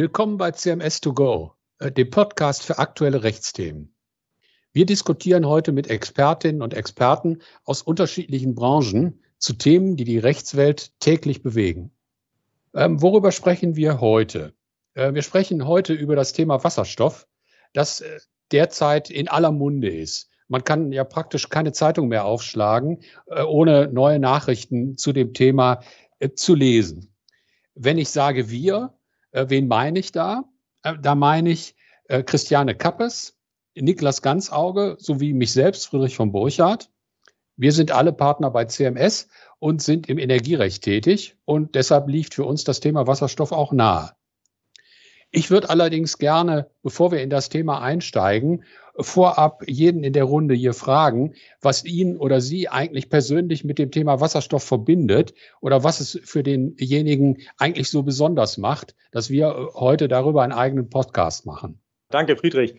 Willkommen bei CMS 2 go, äh, dem Podcast für aktuelle Rechtsthemen. Wir diskutieren heute mit Expertinnen und Experten aus unterschiedlichen Branchen zu Themen, die die Rechtswelt täglich bewegen. Ähm, worüber sprechen wir heute? Äh, wir sprechen heute über das Thema Wasserstoff, das äh, derzeit in aller Munde ist. Man kann ja praktisch keine Zeitung mehr aufschlagen, äh, ohne neue Nachrichten zu dem Thema äh, zu lesen. Wenn ich sage wir, wen meine ich da? Äh, da meine ich äh, Christiane Kappes, Niklas Ganzauge sowie mich selbst, Friedrich von Burchardt. Wir sind alle Partner bei CMS und sind im Energierecht tätig und deshalb liegt für uns das Thema Wasserstoff auch nahe. Ich würde allerdings gerne, bevor wir in das Thema einsteigen, vorab jeden in der Runde hier fragen, was ihn oder sie eigentlich persönlich mit dem Thema Wasserstoff verbindet oder was es für denjenigen eigentlich so besonders macht, dass wir heute darüber einen eigenen Podcast machen. Danke, Friedrich.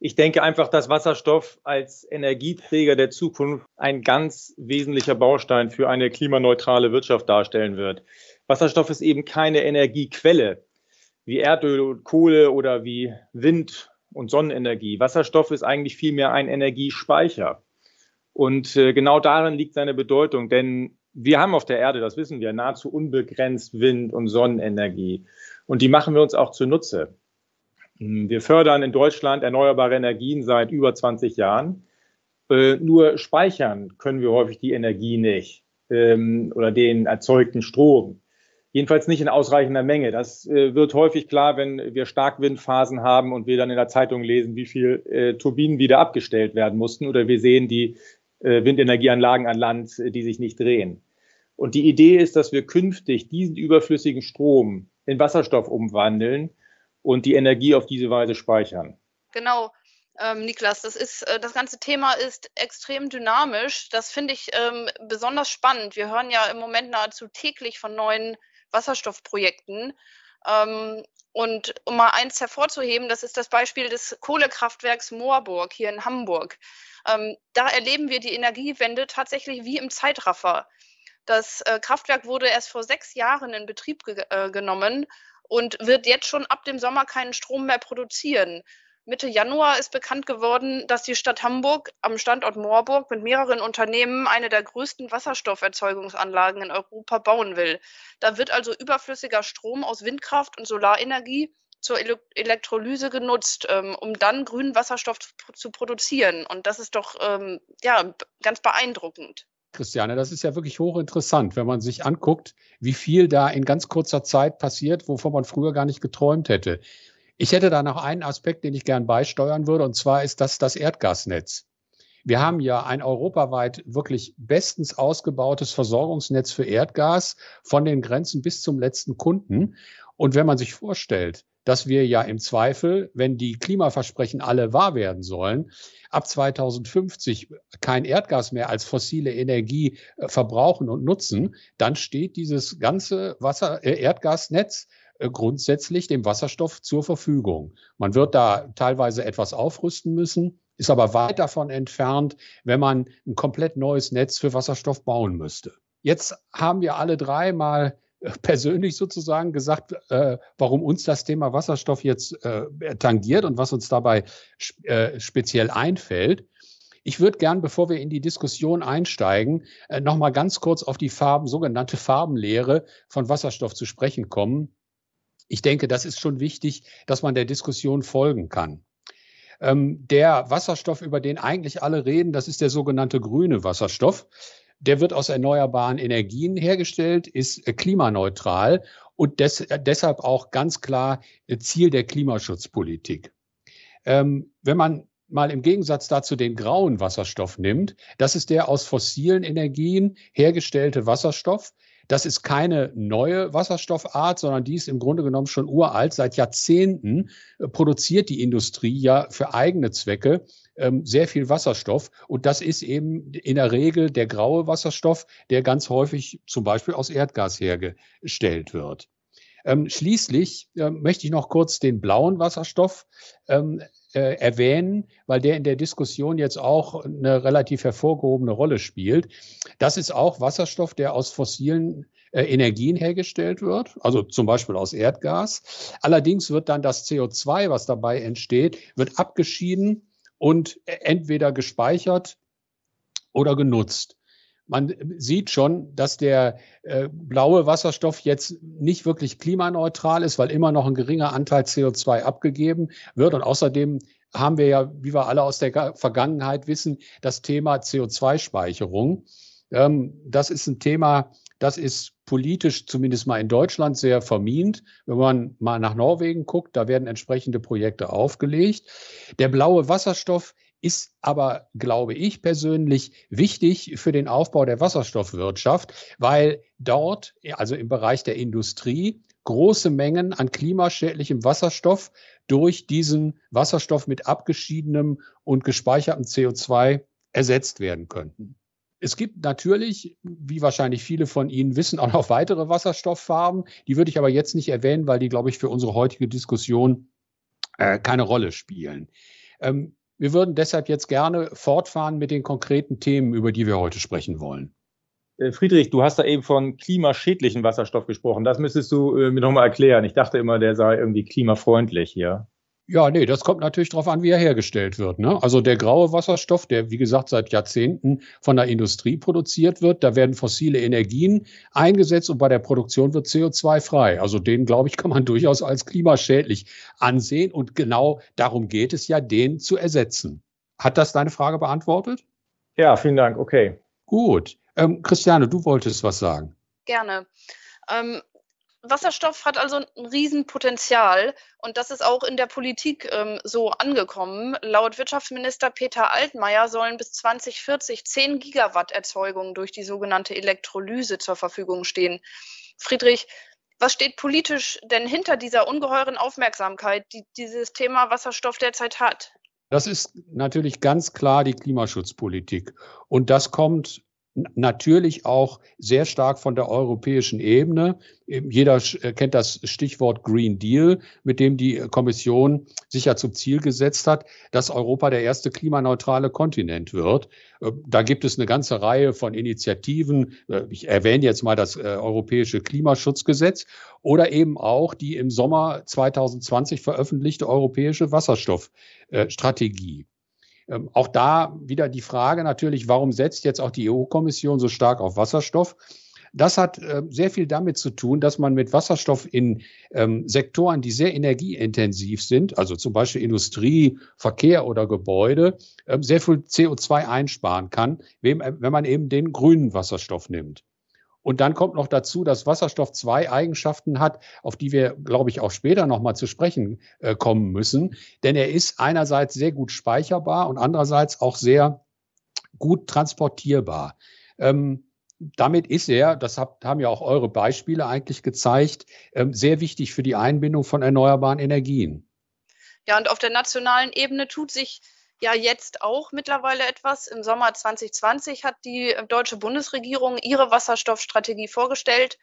Ich denke einfach, dass Wasserstoff als Energieträger der Zukunft ein ganz wesentlicher Baustein für eine klimaneutrale Wirtschaft darstellen wird. Wasserstoff ist eben keine Energiequelle wie Erdöl und Kohle oder wie Wind und Sonnenenergie. Wasserstoff ist eigentlich vielmehr ein Energiespeicher. Und äh, genau darin liegt seine Bedeutung, denn wir haben auf der Erde, das wissen wir, nahezu unbegrenzt Wind- und Sonnenenergie. Und die machen wir uns auch zunutze. Hm, wir fördern in Deutschland erneuerbare Energien seit über 20 Jahren. Äh, nur speichern können wir häufig die Energie nicht ähm, oder den erzeugten Strom. Jedenfalls nicht in ausreichender Menge. Das äh, wird häufig klar, wenn wir Starkwindphasen haben und wir dann in der Zeitung lesen, wie viel äh, Turbinen wieder abgestellt werden mussten oder wir sehen die äh, Windenergieanlagen an Land, äh, die sich nicht drehen. Und die Idee ist, dass wir künftig diesen überflüssigen Strom in Wasserstoff umwandeln und die Energie auf diese Weise speichern. Genau. Ähm, Niklas, das ist äh, das ganze Thema ist extrem dynamisch. Das finde ich ähm, besonders spannend. Wir hören ja im Moment nahezu täglich von neuen Wasserstoffprojekten. Ähm, und um mal eins hervorzuheben, das ist das Beispiel des Kohlekraftwerks Moorburg hier in Hamburg. Ähm, da erleben wir die Energiewende tatsächlich wie im Zeitraffer. Das äh, Kraftwerk wurde erst vor sechs Jahren in Betrieb ge äh, genommen und wird jetzt schon ab dem Sommer keinen Strom mehr produzieren. Mitte Januar ist bekannt geworden, dass die Stadt Hamburg am Standort Moorburg mit mehreren Unternehmen eine der größten Wasserstofferzeugungsanlagen in Europa bauen will. Da wird also überflüssiger Strom aus Windkraft und Solarenergie zur Elektrolyse genutzt, ähm, um dann grünen Wasserstoff zu produzieren. Und das ist doch ähm, ja, ganz beeindruckend. Christiane, das ist ja wirklich hochinteressant, wenn man sich anguckt, wie viel da in ganz kurzer Zeit passiert, wovon man früher gar nicht geträumt hätte. Ich hätte da noch einen Aspekt, den ich gern beisteuern würde, und zwar ist das das Erdgasnetz. Wir haben ja ein europaweit wirklich bestens ausgebautes Versorgungsnetz für Erdgas von den Grenzen bis zum letzten Kunden. Und wenn man sich vorstellt, dass wir ja im Zweifel, wenn die Klimaversprechen alle wahr werden sollen, ab 2050 kein Erdgas mehr als fossile Energie äh, verbrauchen und nutzen, dann steht dieses ganze Wasser, äh, Erdgasnetz grundsätzlich dem Wasserstoff zur Verfügung. Man wird da teilweise etwas aufrüsten müssen, ist aber weit davon entfernt, wenn man ein komplett neues Netz für Wasserstoff bauen müsste. Jetzt haben wir alle drei mal äh, persönlich sozusagen gesagt, äh, warum uns das Thema Wasserstoff jetzt äh, tangiert und was uns dabei äh, speziell einfällt. Ich würde gern, bevor wir in die Diskussion einsteigen, äh, noch mal ganz kurz auf die Farben, sogenannte Farbenlehre von Wasserstoff zu sprechen kommen ich denke, das ist schon wichtig, dass man der Diskussion folgen kann. Ähm, der Wasserstoff, über den eigentlich alle reden, das ist der sogenannte grüne Wasserstoff. Der wird aus erneuerbaren Energien hergestellt, ist äh, klimaneutral und des, äh, deshalb auch ganz klar äh, Ziel der Klimaschutzpolitik. Ähm, wenn man mal im Gegensatz dazu den grauen Wasserstoff nimmt, das ist der aus fossilen Energien hergestellte Wasserstoff. Das ist keine neue Wasserstoffart, sondern die ist im Grunde genommen schon uralt. Seit Jahrzehnten äh, produziert die Industrie ja für eigene Zwecke ähm, sehr viel Wasserstoff. Und das ist eben in der Regel der graue Wasserstoff, der ganz häufig zum Beispiel aus Erdgas hergestellt wird. Ähm, schließlich äh, möchte ich noch kurz den blauen Wasserstoff ähm, äh, erwähnen, weil der in der Diskussion jetzt auch eine relativ hervorgehobene Rolle spielt. Das ist auch Wasserstoff, der aus fossilen äh, Energien hergestellt wird, also zum Beispiel aus Erdgas. Allerdings wird dann das CO2, was dabei entsteht, wird abgeschieden und entweder gespeichert oder genutzt man sieht schon, dass der äh, blaue Wasserstoff jetzt nicht wirklich klimaneutral ist, weil immer noch ein geringer Anteil CO2 abgegeben wird. Und außerdem haben wir ja, wie wir alle aus der Vergangenheit wissen, das Thema CO2-Speicherung. Ähm, das ist ein Thema, das ist politisch zumindest mal in Deutschland sehr vermint. Wenn man mal nach Norwegen guckt, da werden entsprechende Projekte aufgelegt. Der blaue Wasserstoff ist aber, glaube ich persönlich, wichtig für den Aufbau der Wasserstoffwirtschaft, weil dort, also im Bereich der Industrie, große Mengen an klimaschädlichem Wasserstoff durch diesen Wasserstoff mit abgeschiedenem und gespeichertem CO2 ersetzt werden könnten. Es gibt natürlich, wie wahrscheinlich viele von Ihnen wissen, auch noch weitere Wasserstofffarben. Die würde ich aber jetzt nicht erwähnen, weil die, glaube ich, für unsere heutige Diskussion äh, keine Rolle spielen. Ähm, wir würden deshalb jetzt gerne fortfahren mit den konkreten Themen, über die wir heute sprechen wollen. Äh, Friedrich, du hast da eben von klimaschädlichen Wasserstoff gesprochen. Das müsstest du äh, mir nochmal erklären. Ich dachte immer, der sei irgendwie klimafreundlich hier. Ja, nee, das kommt natürlich darauf an, wie er hergestellt wird. Ne? Also der graue Wasserstoff, der wie gesagt seit Jahrzehnten von der Industrie produziert wird, da werden fossile Energien eingesetzt und bei der Produktion wird CO2 frei. Also den, glaube ich, kann man durchaus als klimaschädlich ansehen und genau darum geht es ja, den zu ersetzen. Hat das deine Frage beantwortet? Ja, vielen Dank. Okay. Gut. Ähm, Christiane, du wolltest was sagen. Gerne. Ähm, Wasserstoff hat also ein Riesenpotenzial und das ist auch in der Politik ähm, so angekommen. Laut Wirtschaftsminister Peter Altmaier sollen bis 2040 10 Gigawatt Erzeugung durch die sogenannte Elektrolyse zur Verfügung stehen. Friedrich, was steht politisch denn hinter dieser ungeheuren Aufmerksamkeit, die dieses Thema Wasserstoff derzeit hat? Das ist natürlich ganz klar die Klimaschutzpolitik. Und das kommt natürlich auch sehr stark von der europäischen Ebene. Jeder äh, kennt das Stichwort Green Deal, mit dem die Kommission sich ja zum Ziel gesetzt hat, dass Europa der erste klimaneutrale Kontinent wird. Äh, da gibt es eine ganze Reihe von Initiativen. Äh, ich erwähne jetzt mal das Europäische Klimaschutzgesetz oder eben auch die im Sommer 2020 veröffentlichte Europäische Wasserstoffstrategie. Ähm, auch da wieder die Frage natürlich, warum setzt jetzt auch die EU-Kommission so stark auf Wasserstoff? Das hat äh, sehr viel damit zu tun, dass man mit Wasserstoff in ähm, Sektoren, die sehr energieintensiv sind, also zum Beispiel Industrie, Verkehr oder Gebäude, äh, sehr viel CO2 einsparen kann, wenn, wenn man eben den grünen Wasserstoff nimmt. Und dann kommt noch dazu, dass Wasserstoff zwei Eigenschaften hat, auf die wir, glaube ich, auch später nochmal zu sprechen äh, kommen müssen. Denn er ist einerseits sehr gut speicherbar und andererseits auch sehr gut transportierbar. Ähm, damit ist er, das habt, haben ja auch eure Beispiele eigentlich gezeigt, ähm, sehr wichtig für die Einbindung von erneuerbaren Energien. Ja, und auf der nationalen Ebene tut sich ja jetzt auch mittlerweile etwas. Im Sommer 2020 hat die äh, deutsche Bundesregierung ihre Wasserstoffstrategie vorgestellt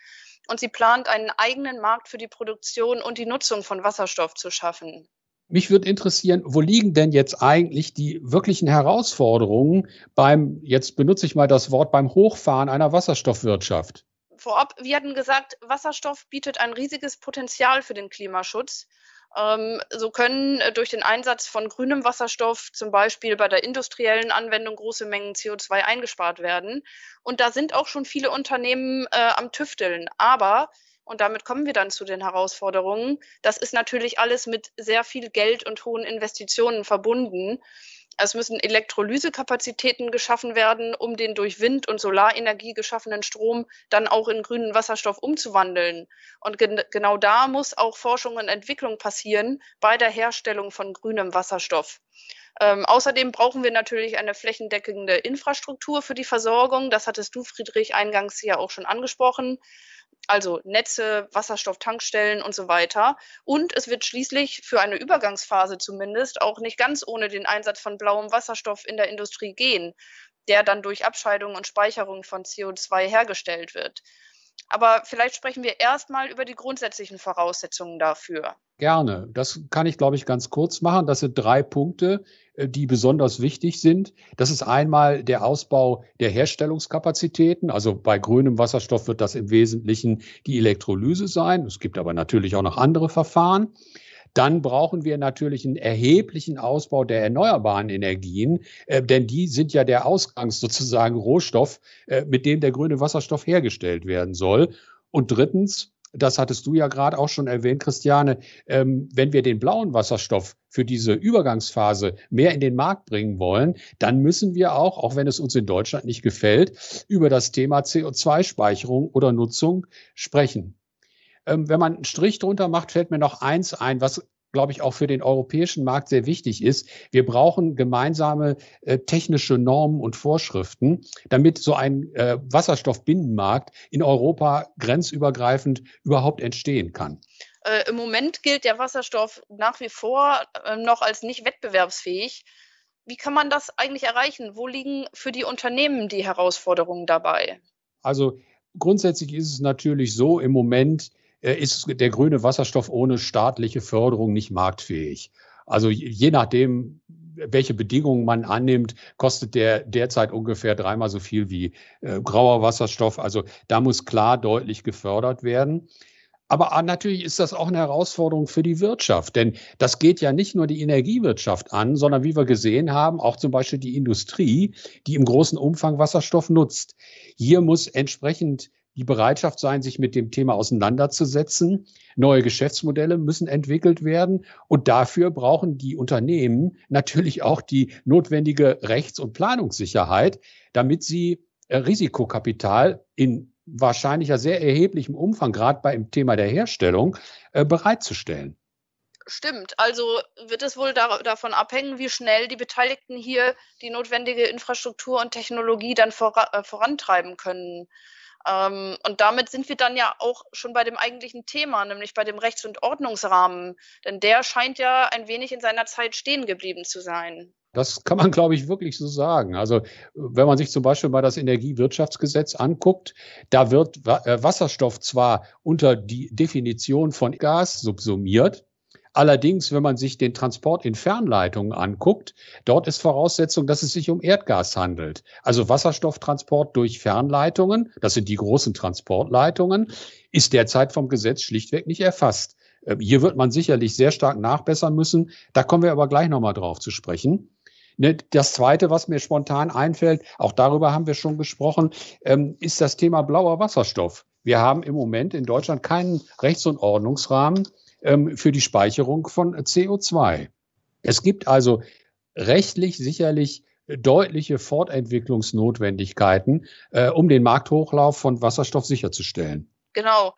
und sie plant, einen eigenen Markt für die Produktion und die Nutzung von Wasserstoff zu schaffen. Mich würde interessieren, wo liegen denn jetzt eigentlich die wirklichen Herausforderungen beim, jetzt benutze ich mal das Wort, beim Hochfahren einer Wasserstoffwirtschaft? Vorab, wir hatten gesagt, Wasserstoff bietet ein riesiges Potenzial für den Klimaschutz. Ähm, so können äh, durch den Einsatz von grünem Wasserstoff zum Beispiel bei der industriellen Anwendung große Mengen CO2 eingespart werden. Und da sind auch schon viele Unternehmen äh, am Tüfteln. Aber und damit kommen wir dann zu den Herausforderungen. Das ist natürlich alles mit sehr viel Geld und hohen Investitionen verbunden. Es müssen Elektrolysekapazitäten geschaffen werden, um den durch Wind- und Solarenergie geschaffenen Strom dann auch in grünen Wasserstoff umzuwandeln. Und gen genau da muss auch Forschung und Entwicklung passieren bei der Herstellung von grünem Wasserstoff. Ähm, außerdem brauchen wir natürlich eine flächendeckende Infrastruktur für die Versorgung. Das hattest du, Friedrich, eingangs ja auch schon angesprochen also Netze, Wasserstofftankstellen und so weiter. Und es wird schließlich für eine Übergangsphase zumindest auch nicht ganz ohne den Einsatz von blauem Wasserstoff in der Industrie gehen, der dann durch Abscheidung und Speicherung von CO2 hergestellt wird. Aber vielleicht sprechen wir erstmal über die grundsätzlichen Voraussetzungen dafür. Gerne. Das kann ich, glaube ich, ganz kurz machen. Das sind drei Punkte, äh, die besonders wichtig sind. Das ist einmal der Ausbau der Herstellungskapazitäten. Also bei grünem Wasserstoff wird das im Wesentlichen die Elektrolyse sein. Es gibt aber natürlich auch noch andere Verfahren. Dann brauchen wir natürlich einen erheblichen Ausbau der erneuerbaren Energien, äh, denn die sind ja der Ausgangs sozusagen Rohstoff, äh, mit dem der grüne Wasserstoff hergestellt werden soll. Und drittens, das hattest du ja gerade auch schon erwähnt, Christiane, ähm, wenn wir den blauen Wasserstoff für diese Übergangsphase mehr in den Markt bringen wollen, dann müssen wir auch, auch wenn es uns in Deutschland nicht gefällt, über das Thema CO2-Speicherung oder Nutzung sprechen. Ähm, wenn man einen Strich drunter macht, fällt mir noch eins ein, was glaube ich, auch für den europäischen Markt sehr wichtig ist. Wir brauchen gemeinsame äh, technische Normen und Vorschriften, damit so ein äh, Wasserstoffbinnenmarkt in Europa grenzübergreifend überhaupt entstehen kann. Äh, Im Moment gilt der Wasserstoff nach wie vor äh, noch als nicht wettbewerbsfähig. Wie kann man das eigentlich erreichen? Wo liegen für die Unternehmen die Herausforderungen dabei? Also grundsätzlich ist es natürlich so, im Moment ist der grüne Wasserstoff ohne staatliche Förderung nicht marktfähig. Also je nachdem, welche Bedingungen man annimmt, kostet der derzeit ungefähr dreimal so viel wie äh, grauer Wasserstoff. Also da muss klar deutlich gefördert werden. Aber ah, natürlich ist das auch eine Herausforderung für die Wirtschaft, denn das geht ja nicht nur die Energiewirtschaft an, sondern wie wir gesehen haben, auch zum Beispiel die Industrie, die im großen Umfang Wasserstoff nutzt. Hier muss entsprechend die Bereitschaft sein, sich mit dem Thema auseinanderzusetzen. Neue Geschäftsmodelle müssen entwickelt werden und dafür brauchen die Unternehmen natürlich auch die notwendige Rechts- und Planungssicherheit, damit sie äh, Risikokapital in wahrscheinlich ja sehr erheblichem Umfang, gerade beim Thema der Herstellung, äh, bereitzustellen. Stimmt. Also wird es wohl da, davon abhängen, wie schnell die Beteiligten hier die notwendige Infrastruktur und Technologie dann vor, äh, vorantreiben können. Ähm, und damit sind wir dann ja auch schon bei dem eigentlichen Thema, nämlich bei dem Rechts- und Ordnungsrahmen. Denn der scheint ja ein wenig in seiner Zeit stehen geblieben zu sein. Das kann man, glaube ich, wirklich so sagen. Also wenn man sich zum Beispiel mal das Energiewirtschaftsgesetz anguckt, da wird äh, Wasserstoff zwar unter die Definition von Gas subsumiert, Allerdings, wenn man sich den Transport in Fernleitungen anguckt, dort ist Voraussetzung, dass es sich um Erdgas handelt. Also Wasserstofftransport durch Fernleitungen, das sind die großen Transportleitungen, ist derzeit vom Gesetz schlichtweg nicht erfasst. Ähm, hier wird man sicherlich sehr stark nachbessern müssen. Da kommen wir aber gleich nochmal drauf zu sprechen. Ne, das Zweite, was mir spontan einfällt, auch darüber haben wir schon gesprochen, ähm, ist das Thema blauer Wasserstoff. Wir haben im Moment in Deutschland keinen Rechts- und Ordnungsrahmen, ähm, für die Speicherung von CO2. Es gibt also rechtlich sicherlich deutliche Fortentwicklungsnotwendigkeiten, äh, um den Markthochlauf von Wasserstoff sicherzustellen. Genau.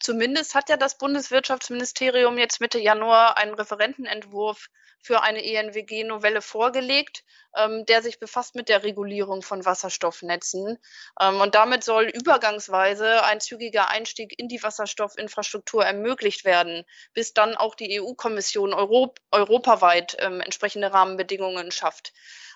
Zumindest hat ja das Bundeswirtschaftsministerium jetzt Mitte Januar einen Referentenentwurf für eine ENWG-Novelle vorgelegt, ähm, der sich befasst mit der Regulierung von Wasserstoffnetzen. Ähm, und damit soll übergangsweise ein zügiger Einstieg in die Wasserstoffinfrastruktur ermöglicht werden, bis dann auch die EU-Kommission Europ europaweit ähm, entsprechende Rahmenbedingungen schafft.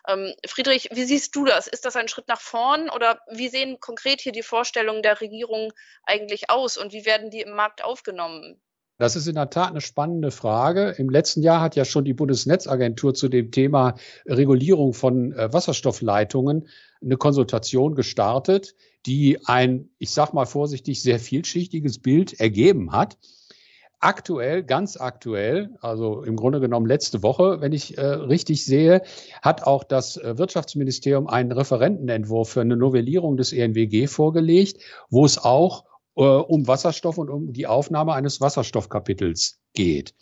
Ähm, Friedrich, wie siehst du das? Ist das ein Schritt nach vorn oder wie sehen konkret hier die Vorstellungen der Regierung eigentlich aus und wie werden die im Markt aufgenommen? Das ist in der Tat eine spannende Frage. Im letzten Jahr hat ja schon die Bundesnetzagentur zu dem Thema Regulierung von äh, Wasserstoffleitungen eine Konsultation gestartet, die ein, ich sag mal vorsichtig, sehr vielschichtiges Bild ergeben hat. Aktuell, ganz aktuell, also im Grunde genommen letzte Woche, wenn ich äh, richtig sehe, hat auch das äh, Wirtschaftsministerium einen Referentenentwurf für eine Novellierung des ENWG vorgelegt, wo es auch äh, um Wasserstoff und um die Aufnahme eines Wasserstoffkapitels geht.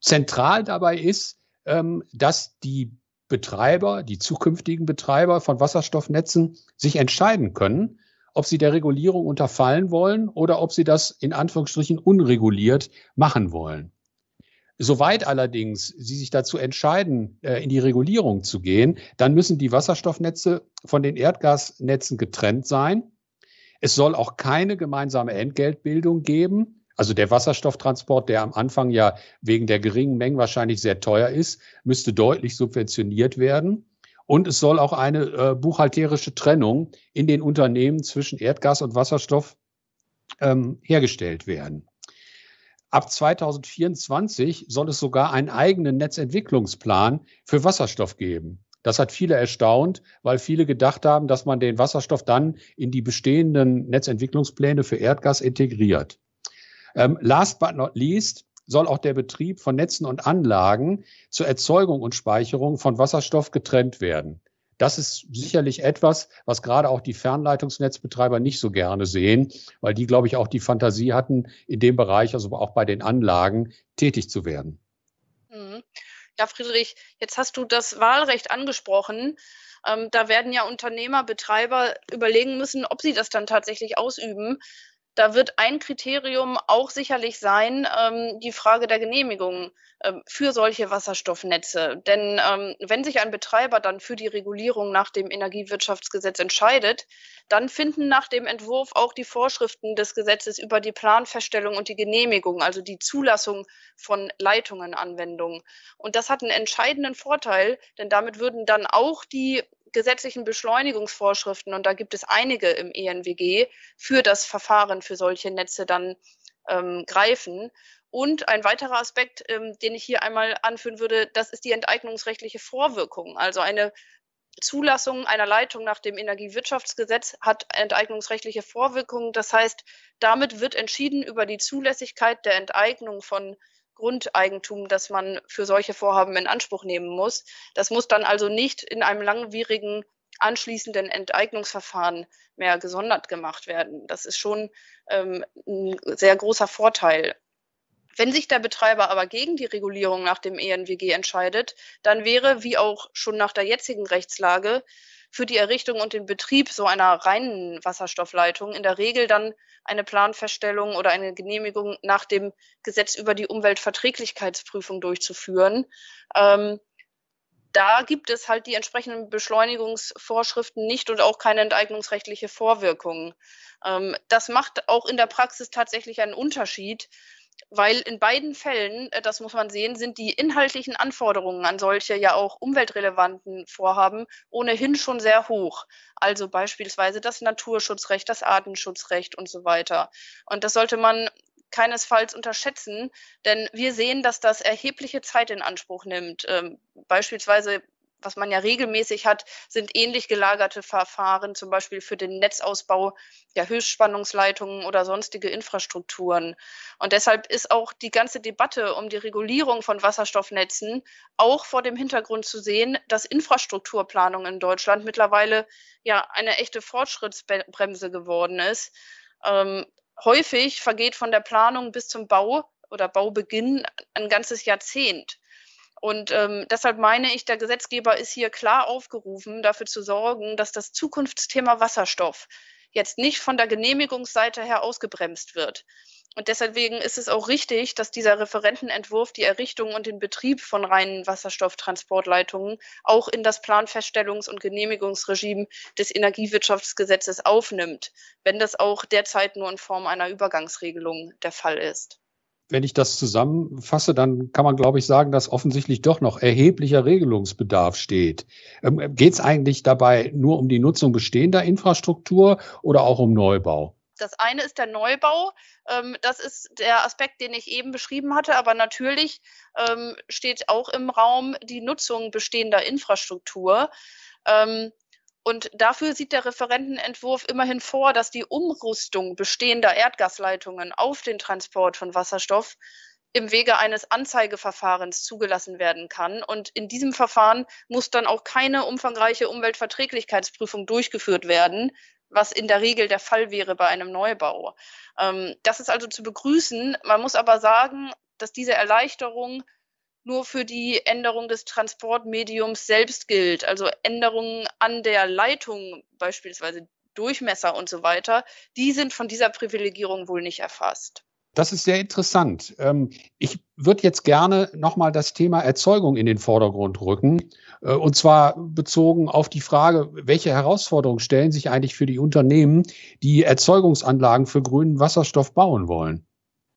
Zentral dabei ist, ähm, dass die Betreiber, die zukünftigen Betreiber von Wasserstoffnetzen sich entscheiden können, ob sie der Regulierung unterfallen wollen oder ob sie das in Anführungsstrichen unreguliert machen wollen. Soweit allerdings Sie sich dazu entscheiden, äh, in die Regulierung zu gehen, dann müssen die Wasserstoffnetze von den Erdgasnetzen getrennt sein. Es soll auch keine gemeinsame Entgeltbildung geben. Also der Wasserstofftransport, der am Anfang ja wegen der geringen Mengen wahrscheinlich sehr teuer ist, müsste deutlich subventioniert werden. Und es soll auch eine äh, buchhalterische Trennung in den Unternehmen zwischen Erdgas und Wasserstoff ähm, hergestellt werden. Ab 2024 soll es sogar einen eigenen Netzentwicklungsplan für Wasserstoff geben. Das hat viele erstaunt, weil viele gedacht haben, dass man den Wasserstoff dann in die bestehenden Netzentwicklungspläne für Erdgas integriert. Ähm, last but not least soll auch der Betrieb von Netzen und Anlagen zur Erzeugung und Speicherung von Wasserstoff getrennt werden. Das ist sicherlich etwas, was gerade auch die Fernleitungsnetzbetreiber nicht so gerne sehen, weil die, glaube ich, auch die Fantasie hatten, in dem Bereich, also auch bei den Anlagen, tätig zu werden. Mhm. Ja, Friedrich, jetzt hast du das Wahlrecht angesprochen. Ähm, da werden ja Unternehmer, Betreiber überlegen müssen, ob sie das dann tatsächlich ausüben. Da wird ein Kriterium auch sicherlich sein, ähm, die Frage der Genehmigung ähm, für solche Wasserstoffnetze. Denn ähm, wenn sich ein Betreiber dann für die Regulierung nach dem Energiewirtschaftsgesetz entscheidet, dann finden nach dem Entwurf auch die Vorschriften des Gesetzes über die Planfeststellung und die Genehmigung, also die Zulassung von Leitungen Anwendung. Und das hat einen entscheidenden Vorteil, denn damit würden dann auch die gesetzlichen Beschleunigungsvorschriften, und da gibt es einige im ENWG, für das Verfahren für solche Netze dann ähm, greifen. Und ein weiterer Aspekt, ähm, den ich hier einmal anführen würde, das ist die enteignungsrechtliche Vorwirkung. Also eine Zulassung einer Leitung nach dem Energiewirtschaftsgesetz hat enteignungsrechtliche Vorwirkungen. Das heißt, damit wird entschieden über die Zulässigkeit der Enteignung von Grundeigentum, das man für solche Vorhaben in Anspruch nehmen muss. Das muss dann also nicht in einem langwierigen anschließenden Enteignungsverfahren mehr gesondert gemacht werden. Das ist schon ähm, ein sehr großer Vorteil. Wenn sich der Betreiber aber gegen die Regulierung nach dem ENWG entscheidet, dann wäre, wie auch schon nach der jetzigen Rechtslage, für die Errichtung und den Betrieb so einer reinen Wasserstoffleitung in der Regel dann eine Planfeststellung oder eine Genehmigung nach dem Gesetz über die Umweltverträglichkeitsprüfung durchzuführen. Ähm, da gibt es halt die entsprechenden Beschleunigungsvorschriften nicht und auch keine enteignungsrechtliche Vorwirkung. Ähm, das macht auch in der Praxis tatsächlich einen Unterschied, weil in beiden Fällen, äh, das muss man sehen, sind die inhaltlichen Anforderungen an solche ja auch umweltrelevanten Vorhaben ohnehin schon sehr hoch. Also beispielsweise das Naturschutzrecht, das Artenschutzrecht und so weiter. Und das sollte man keinesfalls unterschätzen, denn wir sehen, dass das erhebliche Zeit in Anspruch nimmt. Ähm, beispielsweise was man ja regelmäßig hat, sind ähnlich gelagerte Verfahren, zum Beispiel für den Netzausbau der Höchstspannungsleitungen oder sonstige Infrastrukturen. Und deshalb ist auch die ganze Debatte um die Regulierung von Wasserstoffnetzen auch vor dem Hintergrund zu sehen, dass Infrastrukturplanung in Deutschland mittlerweile ja eine echte Fortschrittsbremse geworden ist. Ähm, häufig vergeht von der Planung bis zum Bau oder Baubeginn ein ganzes Jahrzehnt. Und ähm, deshalb meine ich, der Gesetzgeber ist hier klar aufgerufen, dafür zu sorgen, dass das Zukunftsthema Wasserstoff jetzt nicht von der Genehmigungsseite her ausgebremst wird. Und deswegen ist es auch richtig, dass dieser Referentenentwurf die Errichtung und den Betrieb von reinen Wasserstofftransportleitungen auch in das Planfeststellungs- und Genehmigungsregime des Energiewirtschaftsgesetzes aufnimmt, wenn das auch derzeit nur in Form einer Übergangsregelung der Fall ist wenn ich das zusammenfasse, dann kann man, glaube ich, sagen, dass offensichtlich doch noch erheblicher Regelungsbedarf steht. Ähm, Geht es eigentlich dabei nur um die Nutzung bestehender Infrastruktur oder auch um Neubau? Das eine ist der Neubau. Ähm, das ist der Aspekt, den ich eben beschrieben hatte. Aber natürlich ähm, steht auch im Raum die Nutzung bestehender Infrastruktur. Und dafür sieht der Referentenentwurf immerhin vor, dass die Umrüstung bestehender Erdgasleitungen auf den Transport von Wasserstoff im Wege eines Anzeigeverfahrens zugelassen werden kann. Und in diesem Verfahren muss dann auch keine umfangreiche Umweltverträglichkeitsprüfung durchgeführt werden, was in der Regel der Fall wäre bei einem Neubau. Ähm, das ist also zu begrüßen. Man muss aber sagen, dass diese Erleichterung nur für die Änderung des Transportmediums selbst gilt. Also Änderungen an der Leitung, beispielsweise Durchmesser und so weiter, die sind von dieser Privilegierung wohl nicht erfasst. Das ist sehr interessant. Ähm, ich würde jetzt gerne nochmal das Thema Erzeugung in den Vordergrund rücken. Äh, und zwar bezogen auf die Frage, welche Herausforderungen stellen sich eigentlich für die Unternehmen, die Erzeugungsanlagen für grünen Wasserstoff bauen wollen?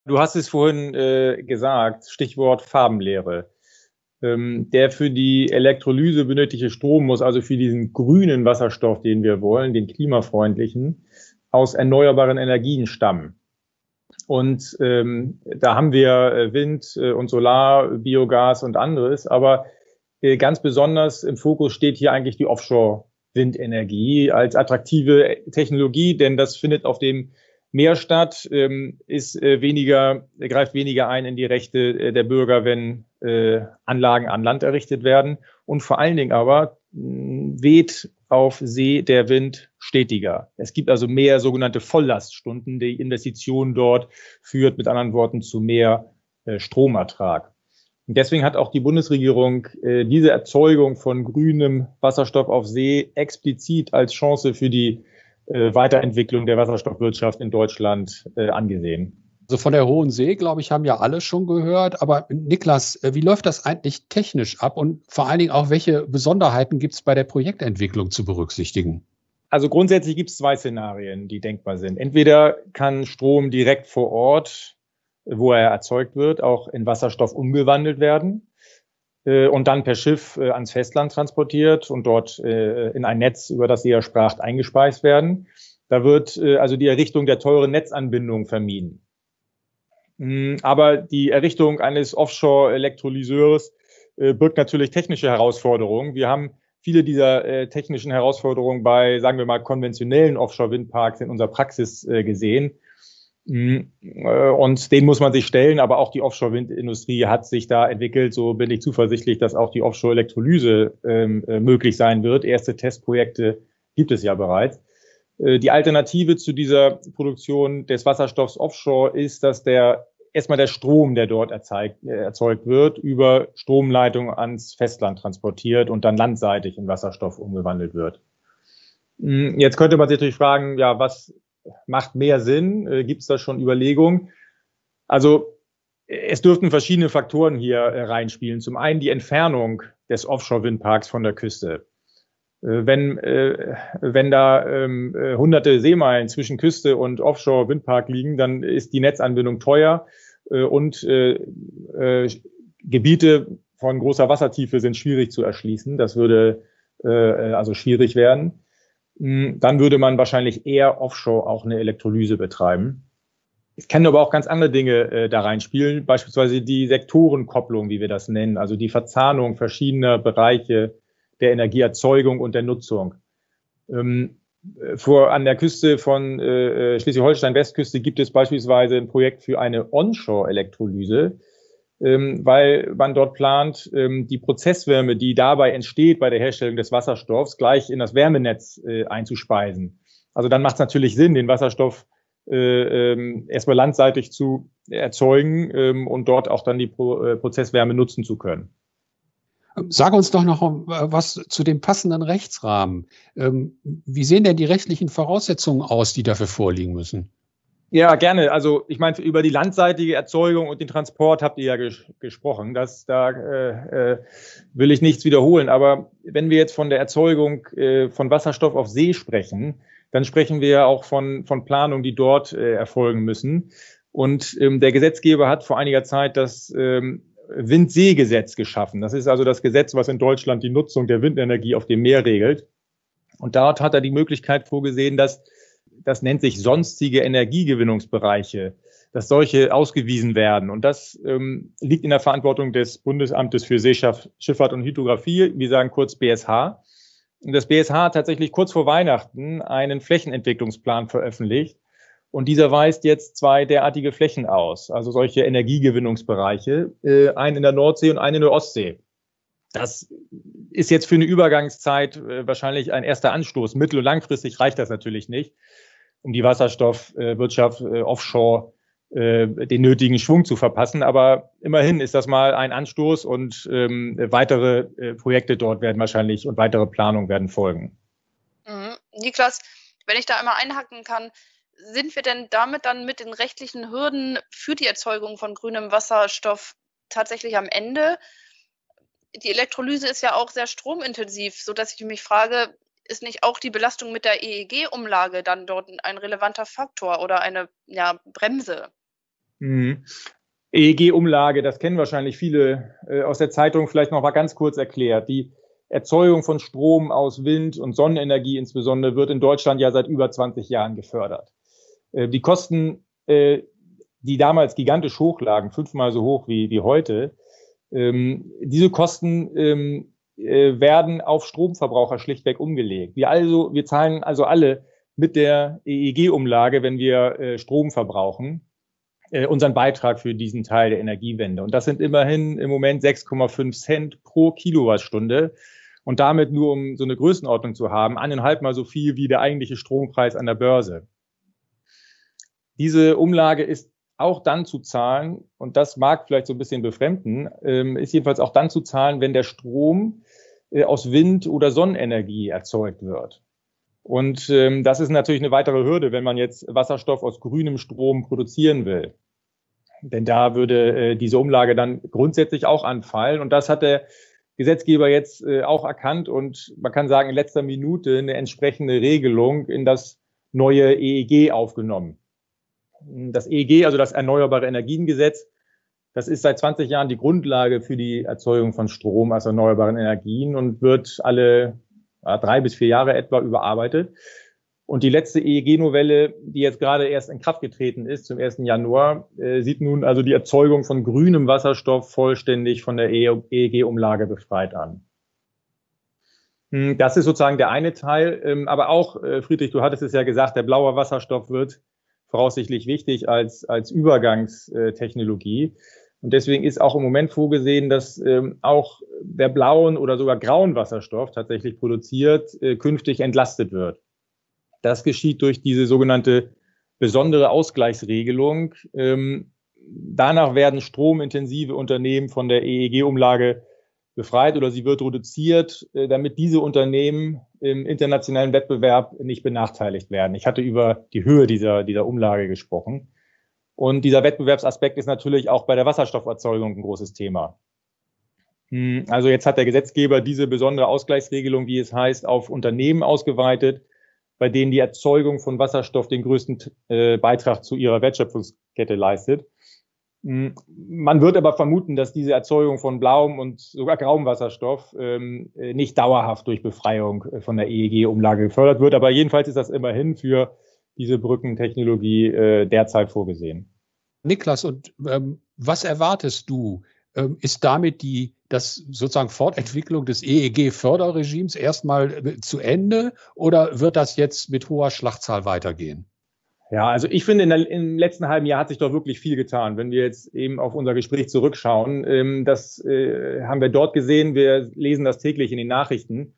Du hast es vorhin äh, gesagt, Stichwort Farbenlehre. Ähm, der für die Elektrolyse benötigte Strom muss also für diesen grünen Wasserstoff, den wir wollen, den klimafreundlichen, aus erneuerbaren Energien stammen. Und ähm, da haben wir äh, Wind äh, und Solar, Biogas und anderes. Aber äh, ganz besonders im Fokus steht hier eigentlich die Offshore-Windenergie als attraktive Technologie, denn das findet auf dem Meer statt, ähm, ist äh, weniger, greift weniger ein in die Rechte äh, der Bürger, wenn äh, Anlagen an Land errichtet werden. Und vor allen Dingen aber mh, weht auf See der Wind stetiger. Es gibt also mehr sogenannte Volllaststunden. Die Investition dort führt mit anderen Worten zu mehr äh, Stromertrag. Und deswegen hat auch die Bundesregierung äh, diese Erzeugung von grünem Wasserstoff auf See explizit als Chance für die äh, Weiterentwicklung der Wasserstoffwirtschaft in Deutschland äh, angesehen. Also von der Hohen See, glaube ich, haben ja alle schon gehört. Aber Niklas, äh, wie läuft das eigentlich technisch ab und vor allen Dingen auch, welche Besonderheiten gibt es bei der Projektentwicklung zu berücksichtigen? Also grundsätzlich gibt es zwei Szenarien, die denkbar sind. Entweder kann Strom direkt vor Ort, wo er erzeugt wird, auch in Wasserstoff umgewandelt werden äh, und dann per Schiff äh, ans Festland transportiert und dort in ein Netz, über das ihr ja spracht, eingespeist werden. Da wird also die Errichtung der teuren Netzanbindung vermieden. Mm, aber die Errichtung eines Offshore-Elektrolyseurs äh, birgt natürlich technische Herausforderungen. Wir haben viele dieser äh, technischen Herausforderungen bei, sagen wir mal, konventionellen Offshore-Windparks in unserer Praxis äh, gesehen. Mm, äh, und den muss man sich stellen, aber auch die Offshore-Windindustrie hat sich da entwickelt. So bin ich zuversichtlich, dass auch die Offshore-Elektrolyse ähm, äh, möglich sein wird. Erste Testprojekte gibt es ja bereits. Äh, die Alternative zu dieser Produktion des Wasserstoffs offshore ist, dass der erstmal der Strom, der dort erzeugt, äh, erzeugt wird, über Stromleitungen ans Festland transportiert und dann landseitig in Wasserstoff umgewandelt wird. Hm, jetzt könnte man sich natürlich fragen, ja, was macht mehr Sinn? Äh, Gibt es da schon Überlegungen? Also es dürften verschiedene Faktoren hier reinspielen. Zum einen die Entfernung des Offshore-Windparks von der Küste. Äh, wenn, äh, wenn da ähm, äh, hunderte Seemeilen zwischen Küste und Offshore-Windpark liegen, dann ist die Netzanbindung teuer äh, und äh, äh, Gebiete von großer Wassertiefe sind schwierig zu erschließen. Das würde äh, also schwierig werden. Hm, dann würde man wahrscheinlich eher offshore auch eine Elektrolyse betreiben. Es können aber auch ganz andere Dinge äh, da reinspielen, beispielsweise die Sektorenkopplung, wie wir das nennen, also die Verzahnung verschiedener Bereiche der Energieerzeugung und der Nutzung. Ähm, vor, an der Küste von äh, äh, Schleswig-Holstein-Westküste gibt es beispielsweise ein Projekt für eine Onshore-Elektrolyse, ähm, weil man dort plant, ähm, die Prozesswärme, die dabei entsteht bei der Herstellung des Wasserstoffs, gleich in das Wärmenetz äh, einzuspeisen. Also dann macht es natürlich Sinn, den Wasserstoff äh, ähm, erstmal landseitig zu erzeugen und dort auch dann die äh, Prozesswärme nutzen zu können. Sag uns doch noch was zu dem passenden Rechtsrahmen. Wie sehen denn die rechtlichen Voraussetzungen aus, die dafür vorliegen müssen? Ja, gerne. Also ich meine, über die landseitige Erzeugung und den Transport habt ihr ja ges gesprochen. Das, da äh, äh, will ich nichts wiederholen. Aber wenn wir jetzt von der Erzeugung äh, von Wasserstoff auf See sprechen, dann sprechen wir ja auch von, von Planungen, die dort äh, erfolgen müssen. Und ähm, der Gesetzgeber hat vor einiger Zeit das ähm, Windseegesetz geschaffen. Das ist also das Gesetz, was in Deutschland die Nutzung der Windenergie auf dem Meer regelt. Und dort hat er die Möglichkeit vorgesehen, dass das nennt sich sonstige Energiegewinnungsbereiche, dass solche ausgewiesen werden. Und das ähm, liegt in der Verantwortung des Bundesamtes für Seeschifffahrt und Hydrographie, wir sagen kurz BSH. Und das BSH hat tatsächlich kurz vor Weihnachten einen Flächenentwicklungsplan veröffentlicht, und dieser weist jetzt zwei derartige Flächen aus, also solche Energiegewinnungsbereiche, äh, einen in der Nordsee und einen in der Ostsee. Das ist jetzt für eine Übergangszeit äh, wahrscheinlich ein erster Anstoß. Mittel- und langfristig reicht das natürlich nicht, um die Wasserstoffwirtschaft äh, offshore äh, den nötigen Schwung zu verpassen. Aber immerhin ist das mal ein Anstoß und ähm, weitere äh, Projekte dort werden wahrscheinlich und weitere Planungen werden folgen. Mhm. Niklas, wenn ich da einmal einhacken kann, sind wir denn damit dann mit den rechtlichen Hürden für die Erzeugung von grünem Wasserstoff tatsächlich am Ende? Die Elektrolyse ist ja auch sehr stromintensiv, sodass ich mich frage, ist nicht auch die Belastung mit der EEG-Umlage dann dort ein relevanter Faktor oder eine ja, Bremse? Mhm. EEG-Umlage, das kennen wahrscheinlich viele äh, aus der Zeitung, vielleicht noch mal ganz kurz erklärt. Die Erzeugung von Strom aus Wind- und Sonnenenergie insbesondere wird in Deutschland ja seit über 20 Jahren gefördert. Äh, die Kosten äh, die damals gigantisch hoch lagen, fünfmal so hoch wie, wie heute, ähm, diese Kosten ähm, äh, werden auf Stromverbraucher schlichtweg umgelegt. Wir also, wir zahlen also alle mit der EEG-Umlage, wenn wir äh, Strom verbrauchen, äh, unseren Beitrag für diesen Teil der Energiewende. Und das sind immerhin im Moment 6,5 Cent pro Kilowattstunde. Und damit nur, um so eine Größenordnung zu haben, eineinhalb Mal so viel wie der eigentliche Strompreis an der Börse. Diese Umlage ist auch dann zu zahlen, und das mag vielleicht so ein bisschen befremden, ähm, ist jedenfalls auch dann zu zahlen, wenn der Strom äh, aus Wind- oder Sonnenenergie erzeugt wird. Und ähm, das ist natürlich eine weitere Hürde, wenn man jetzt Wasserstoff aus grünem Strom produzieren will. Denn da würde äh, diese Umlage dann grundsätzlich auch anfallen. Und das hat der Gesetzgeber jetzt äh, auch erkannt und man kann sagen, in letzter Minute eine entsprechende Regelung in das neue EEG aufgenommen. Das EEG, also das Erneuerbare Energiengesetz, das ist seit 20 Jahren die Grundlage für die Erzeugung von Strom aus erneuerbaren Energien und wird alle drei bis vier Jahre etwa überarbeitet. Und die letzte EEG-Novelle, die jetzt gerade erst in Kraft getreten ist, zum 1. Januar, äh, sieht nun also die Erzeugung von grünem Wasserstoff vollständig von der EEG-Umlage befreit an. Hm, das ist sozusagen der eine Teil. Ähm, aber auch, äh, Friedrich, du hattest es ja gesagt, der blaue Wasserstoff wird voraussichtlich wichtig als, als Übergangstechnologie. Und deswegen ist auch im Moment vorgesehen, dass ähm, auch der blauen oder sogar grauen Wasserstoff tatsächlich produziert, äh, künftig entlastet wird. Das geschieht durch diese sogenannte besondere Ausgleichsregelung. Ähm, danach werden stromintensive Unternehmen von der EEG-Umlage befreit oder sie wird reduziert, äh, damit diese Unternehmen im internationalen Wettbewerb nicht benachteiligt werden. Ich hatte über die Höhe dieser, dieser Umlage gesprochen. Und dieser Wettbewerbsaspekt ist natürlich auch bei der Wasserstofferzeugung ein großes Thema. Hm, also jetzt hat der Gesetzgeber diese besondere Ausgleichsregelung, wie es heißt, auf Unternehmen ausgeweitet, bei denen die Erzeugung von Wasserstoff den größten äh, Beitrag zu ihrer Wertschöpfungskette leistet. Man wird aber vermuten, dass diese Erzeugung von blauem und sogar grauem Wasserstoff ähm, äh, nicht dauerhaft durch Befreiung äh, von der EEG-Umlage gefördert wird. Aber jedenfalls ist das immerhin für diese Brückentechnologie äh, derzeit vorgesehen. Niklas, und ähm, was erwartest du? Ähm, ist damit die das sozusagen Fortentwicklung des EEG-Förderregimes erstmal äh, zu Ende oder wird das jetzt mit hoher Schlachtzahl weitergehen? Ja, also ich finde, in der, im letzten halben Jahr hat sich doch wirklich viel getan. Wenn wir jetzt eben auf unser Gespräch zurückschauen, ähm, das äh, haben wir dort gesehen. Wir lesen das täglich in den Nachrichten.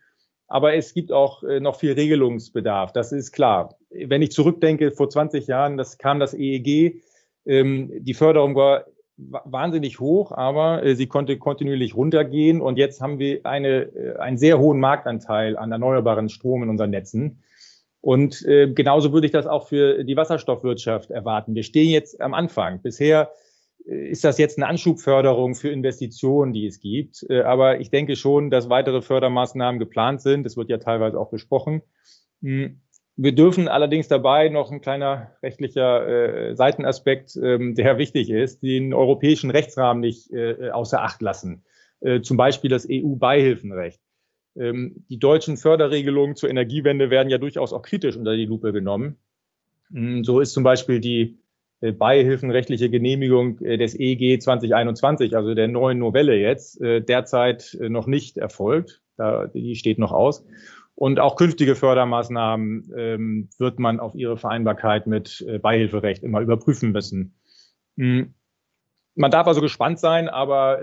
Aber es gibt auch äh, noch viel Regelungsbedarf. Das ist klar. Wenn ich zurückdenke, vor 20 Jahren, das kam das EEG. Ähm, die Förderung war wahnsinnig hoch, aber äh, sie konnte kontinuierlich runtergehen. Und jetzt haben wir eine, äh, einen sehr hohen Marktanteil an erneuerbaren Strom in unseren Netzen. Und äh, genauso würde ich das auch für die Wasserstoffwirtschaft erwarten. Wir stehen jetzt am Anfang. Bisher ist das jetzt eine Anschubförderung für Investitionen, die es gibt. Äh, aber ich denke schon, dass weitere Fördermaßnahmen geplant sind. Das wird ja teilweise auch besprochen. Hm. Wir dürfen allerdings dabei noch ein kleiner rechtlicher äh, Seitenaspekt, ähm, der wichtig ist, den europäischen Rechtsrahmen nicht äh, außer Acht lassen. Äh, zum Beispiel das EU-Beihilfenrecht. Ähm, die deutschen Förderregelungen zur Energiewende werden ja durchaus auch kritisch unter die Lupe genommen. Hm, so ist zum Beispiel die äh, beihilfenrechtliche Genehmigung äh, des EG 2021, also der neuen Novelle jetzt, äh, derzeit noch nicht erfolgt. Die steht noch aus. Und auch künftige Fördermaßnahmen ähm, wird man auf ihre Vereinbarkeit mit Beihilferecht immer überprüfen müssen. Hm. Man darf also gespannt sein, aber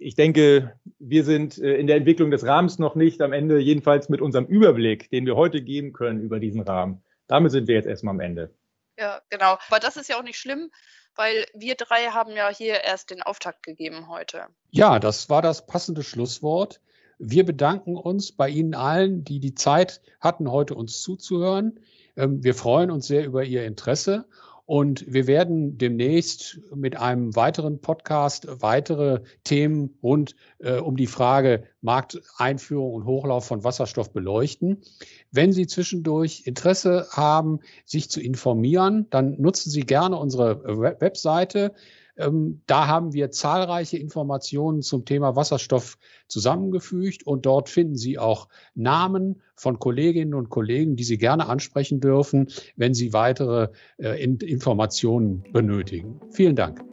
ich denke, wir sind in der Entwicklung des Rahmens noch nicht am Ende, jedenfalls mit unserem Überblick, den wir heute geben können über diesen Rahmen. Damit sind wir jetzt erstmal am Ende. Ja, genau. Aber das ist ja auch nicht schlimm, weil wir drei haben ja hier erst den Auftakt gegeben heute. Ja, das war das passende Schlusswort. Wir bedanken uns bei Ihnen allen, die die Zeit hatten, heute uns zuzuhören. Ähm, wir freuen uns sehr über Ihr Interesse und wir werden demnächst mit einem weiteren Podcast weitere Themen rund äh, um die Frage Markteinführung und Hochlauf von Wasserstoff beleuchten. Wenn Sie zwischendurch Interesse haben, sich zu informieren, dann nutzen Sie gerne unsere Webseite Ähm, da haben wir zahlreiche Informationen zum Thema Wasserstoff zusammengefügt und dort finden Sie auch Namen von Kolleginnen und Kollegen, die Sie gerne ansprechen dürfen, wenn Sie weitere äh, Informationen benötigen. Vielen Dank.